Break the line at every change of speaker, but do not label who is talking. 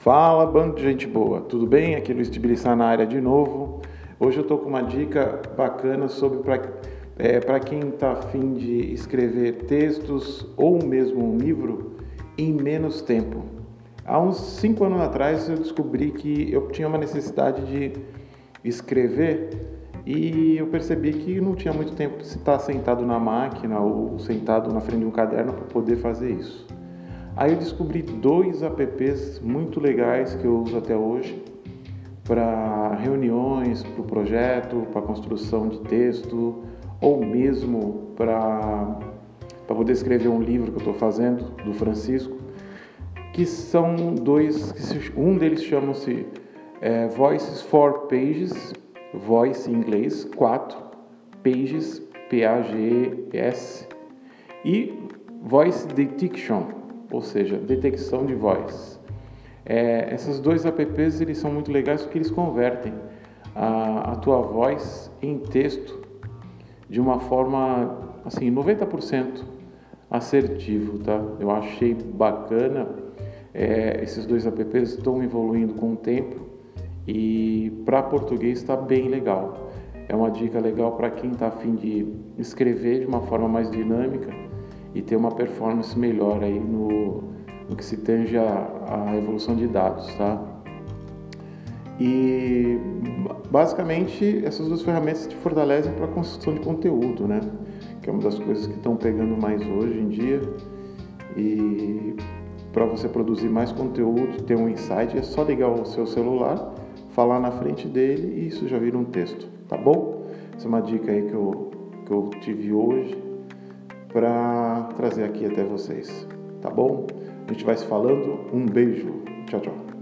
Fala, bando de gente boa, tudo bem? Aqui é Luiz Tbilissá na área de novo. Hoje eu estou com uma dica bacana sobre para é, quem está afim de escrever textos ou mesmo um livro em menos tempo. Há uns cinco anos atrás eu descobri que eu tinha uma necessidade de escrever e eu percebi que não tinha muito tempo de estar sentado na máquina ou sentado na frente de um caderno para poder fazer isso. Aí eu descobri dois apps muito legais que eu uso até hoje para reuniões, para o projeto, para construção de texto ou mesmo para poder escrever um livro que eu estou fazendo do Francisco, que são dois, um deles chama-se é, Voices for Pages, Voice em inglês, 4, Pages, P-A-G-E-S, e Voice Detection, ou seja, detecção de voz. É, esses dois apps eles são muito legais porque eles convertem a, a tua voz em texto de uma forma assim 90% assertivo, tá? Eu achei bacana. É, esses dois apps estão evoluindo com o tempo e para português está bem legal. É uma dica legal para quem está afim de escrever de uma forma mais dinâmica e ter uma performance melhor aí no, no que se tange a, a evolução de dados, tá? E basicamente essas duas ferramentas te fortalecem para a construção de conteúdo, né? Que é uma das coisas que estão pegando mais hoje em dia. E para você produzir mais conteúdo, ter um insight, é só ligar o seu celular, falar na frente dele e isso já vira um texto, tá bom? Essa é uma dica aí que eu, que eu tive hoje para trazer aqui até vocês, tá bom? A gente vai se falando. Um beijo. Tchau, tchau.